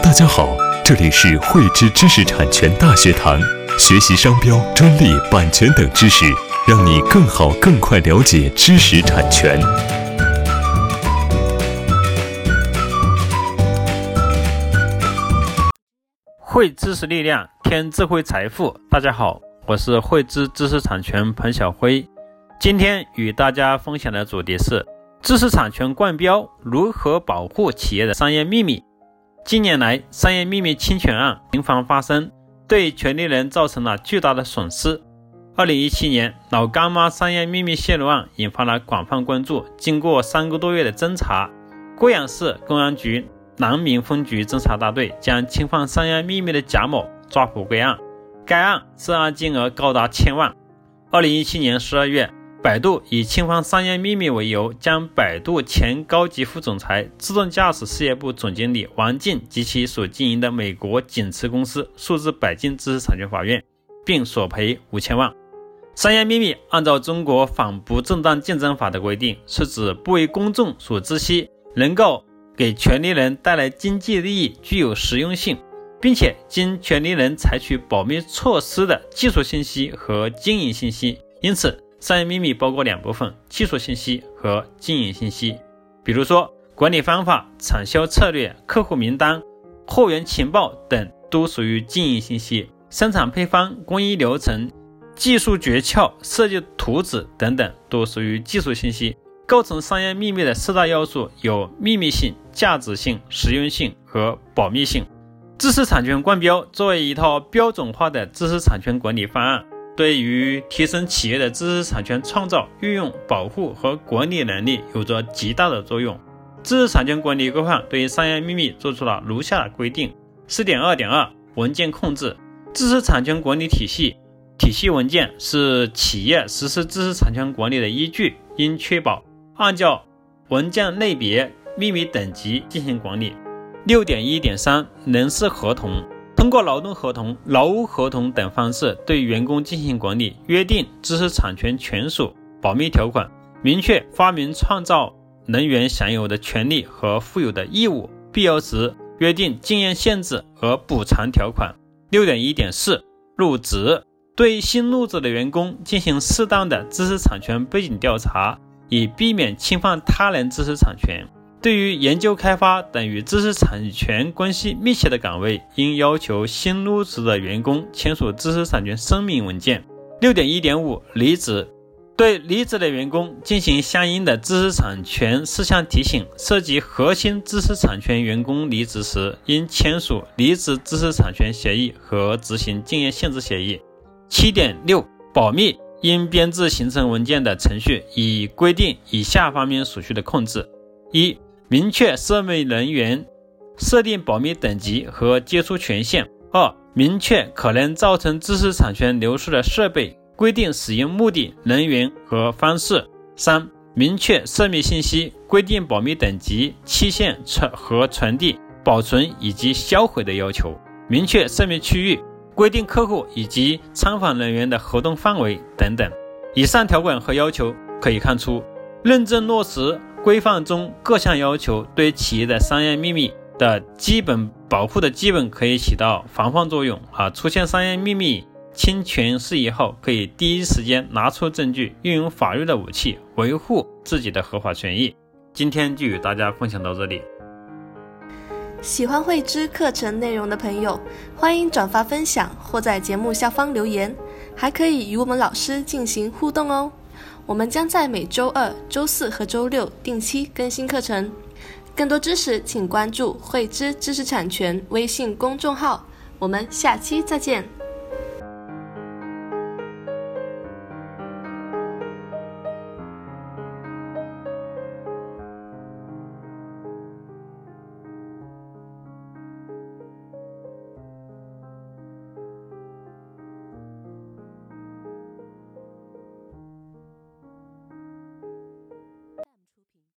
大家好，这里是汇知知识产权大学堂，学习商标、专利、版权等知识，让你更好、更快了解知识产权。汇知识力量，添智慧财富。大家好，我是汇知知识产权彭晓辉，今天与大家分享的主题是知识产权冠标如何保护企业的商业秘密。近年来，商业秘密侵权案频繁发生，对权利人造成了巨大的损失。二零一七年，老干妈商业秘密泄露案引发了广泛关注。经过三个多月的侦查，贵阳市公安局。南明分局侦查大队将侵犯商业秘密的贾某抓捕归案，该案涉案金额高达千万。二零一七年十二月，百度以侵犯商业秘密为由，将百度前高级副总裁、自动驾驶事业部总经理王进及其所经营的美国景驰公司诉至北京知识产权法院，并索赔五千万。商业秘密按照中国反不正当竞争法的规定，是指不为公众所知悉，能够。给权利人带来经济利益、具有实用性，并且经权利人采取保密措施的技术信息和经营信息。因此，商业秘密包括两部分：技术信息和经营信息。比如说，管理方法、产销策略、客户名单、货源情报等都属于经营信息；生产配方、工艺流程、技术诀窍、设计图纸等等都属于技术信息。构成商业秘密的四大要素有秘密性、价值性、实用性和保密性。知识产权冠标作为一套标准化的知识产权管理方案，对于提升企业的知识产权创造、运用、保护和管理能力有着极大的作用。知识产权管理规范对于商业秘密作出了如下的规定：四点二点二文件控制。知识产权管理体系体系文件是企业实施知识产权管理的依据，应确保。按照文件类别、秘密等级进行管理。六点一点三，人事合同通过劳动合同、劳务合同等方式对员工进行管理，约定知识产权权属、保密条款，明确发明创造人员享有的权利和负有的义务，必要时约定经验限制和补偿条款。六点一点四，入职对新入职的员工进行适当的知识产权背景调查。以避免侵犯他人知识产权。对于研究开发等与知识产权关系密切的岗位，应要求新入职的员工签署知识产权声明文件。六点一点五，离职对离职的员工进行相应的知识产权事项提醒。涉及核心知识产权员工离职时，应签署离职知识产权协议和执行竞业限制协议。七点六，保密。应编制形成文件的程序，以规定以下方面所需的控制：一、明确涉密人员设定保密等级和接触权限；二、明确可能造成知识产权流失的设备，规定使用目的、人员和方式；三、明确涉密信息，规定保密等级、期限、传和传递、保存以及销毁的要求；明确涉密区域。规定客户以及参访人员的活动范围等等。以上条款和要求可以看出，认真落实规范中各项要求，对企业的商业秘密的基本保护的基本可以起到防范作用啊！出现商业秘密侵权事宜后，可以第一时间拿出证据，运用法律的武器维护自己的合法权益。今天就与大家分享到这里。喜欢慧知课程内容的朋友，欢迎转发分享或在节目下方留言，还可以与我们老师进行互动哦。我们将在每周二、周四和周六定期更新课程。更多知识，请关注慧知知识产权微信公众号。我们下期再见。